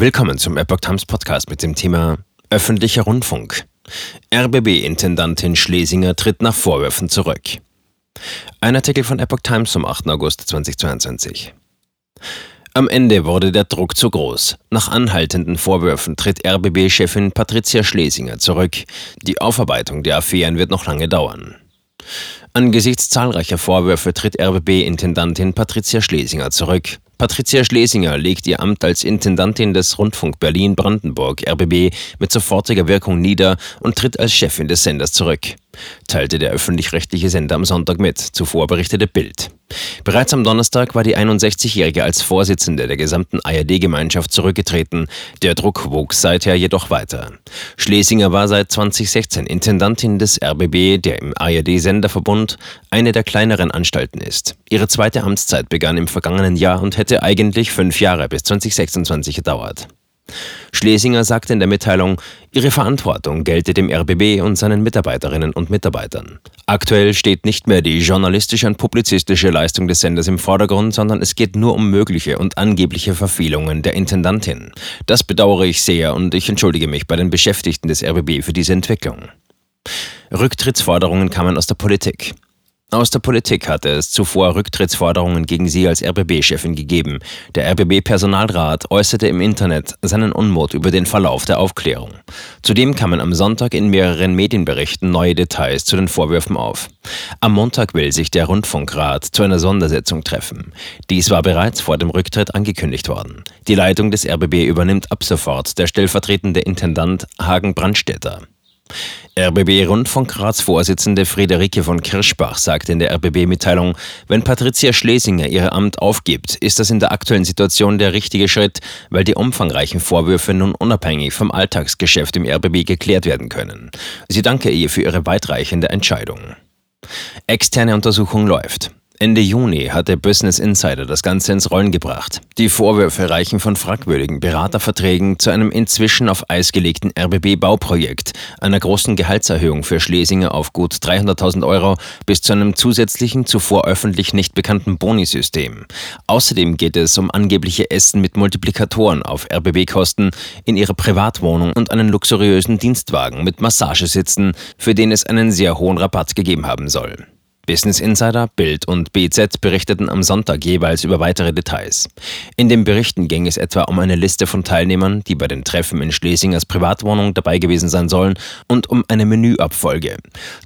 Willkommen zum Epoch Times Podcast mit dem Thema Öffentlicher Rundfunk. RBB-Intendantin Schlesinger tritt nach Vorwürfen zurück. Ein Artikel von Epoch Times vom 8. August 2022. Am Ende wurde der Druck zu groß. Nach anhaltenden Vorwürfen tritt RBB-Chefin Patricia Schlesinger zurück. Die Aufarbeitung der Affären wird noch lange dauern. Angesichts zahlreicher Vorwürfe tritt RBB-Intendantin Patricia Schlesinger zurück. Patricia Schlesinger legt ihr Amt als Intendantin des Rundfunk Berlin-Brandenburg RBB mit sofortiger Wirkung nieder und tritt als Chefin des Senders zurück, teilte der öffentlich-rechtliche Sender am Sonntag mit, zuvor berichtete Bild. Bereits am Donnerstag war die 61-Jährige als Vorsitzende der gesamten ARD-Gemeinschaft zurückgetreten. Der Druck wuchs seither jedoch weiter. Schlesinger war seit 2016 Intendantin des RBB, der im ARD-Senderverbund eine der kleineren Anstalten ist. Ihre zweite Amtszeit begann im vergangenen Jahr und hätte eigentlich fünf Jahre bis 2026 gedauert. Schlesinger sagte in der Mitteilung, ihre Verantwortung gelte dem RBB und seinen Mitarbeiterinnen und Mitarbeitern. Aktuell steht nicht mehr die journalistische und publizistische Leistung des Senders im Vordergrund, sondern es geht nur um mögliche und angebliche Verfehlungen der Intendantin. Das bedauere ich sehr und ich entschuldige mich bei den Beschäftigten des RBB für diese Entwicklung. Rücktrittsforderungen kamen aus der Politik. Aus der Politik hatte es zuvor Rücktrittsforderungen gegen sie als RBB-Chefin gegeben. Der RBB-Personalrat äußerte im Internet seinen Unmut über den Verlauf der Aufklärung. Zudem kamen am Sonntag in mehreren Medienberichten neue Details zu den Vorwürfen auf. Am Montag will sich der Rundfunkrat zu einer Sondersitzung treffen. Dies war bereits vor dem Rücktritt angekündigt worden. Die Leitung des RBB übernimmt ab sofort der stellvertretende Intendant Hagen Brandstätter. RBB-Rundfunkratsvorsitzende Friederike von Kirschbach sagte in der RBB-Mitteilung, wenn Patricia Schlesinger ihr Amt aufgibt, ist das in der aktuellen Situation der richtige Schritt, weil die umfangreichen Vorwürfe nun unabhängig vom Alltagsgeschäft im RBB geklärt werden können. Sie danke ihr für ihre weitreichende Entscheidung. Externe Untersuchung läuft. Ende Juni hatte Business Insider das Ganze ins Rollen gebracht. Die Vorwürfe reichen von fragwürdigen Beraterverträgen zu einem inzwischen auf Eis gelegten RBB-Bauprojekt, einer großen Gehaltserhöhung für Schlesinger auf gut 300.000 Euro bis zu einem zusätzlichen, zuvor öffentlich nicht bekannten Bonisystem. Außerdem geht es um angebliche Essen mit Multiplikatoren auf RBB-Kosten in ihrer Privatwohnung und einen luxuriösen Dienstwagen mit Massagesitzen, für den es einen sehr hohen Rabatt gegeben haben soll. Business Insider, Bild und BZ berichteten am Sonntag jeweils über weitere Details. In den Berichten ging es etwa um eine Liste von Teilnehmern, die bei den Treffen in Schlesingers Privatwohnung dabei gewesen sein sollen, und um eine Menüabfolge.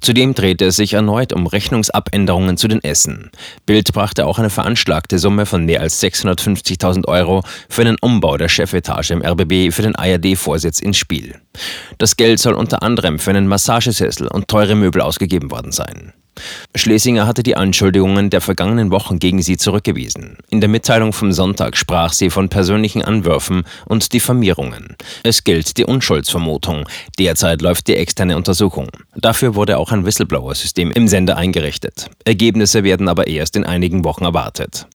Zudem drehte es sich erneut um Rechnungsabänderungen zu den Essen. Bild brachte auch eine veranschlagte Summe von mehr als 650.000 Euro für einen Umbau der Chefetage im RBB für den ARD-Vorsitz ins Spiel. Das Geld soll unter anderem für einen Massagesessel und teure Möbel ausgegeben worden sein. Schlesinger hatte die Anschuldigungen der vergangenen Wochen gegen sie zurückgewiesen. In der Mitteilung vom Sonntag sprach sie von persönlichen Anwürfen und Diffamierungen. Es gilt die Unschuldsvermutung. Derzeit läuft die externe Untersuchung. Dafür wurde auch ein Whistleblower-System im Sender eingerichtet. Ergebnisse werden aber erst in einigen Wochen erwartet.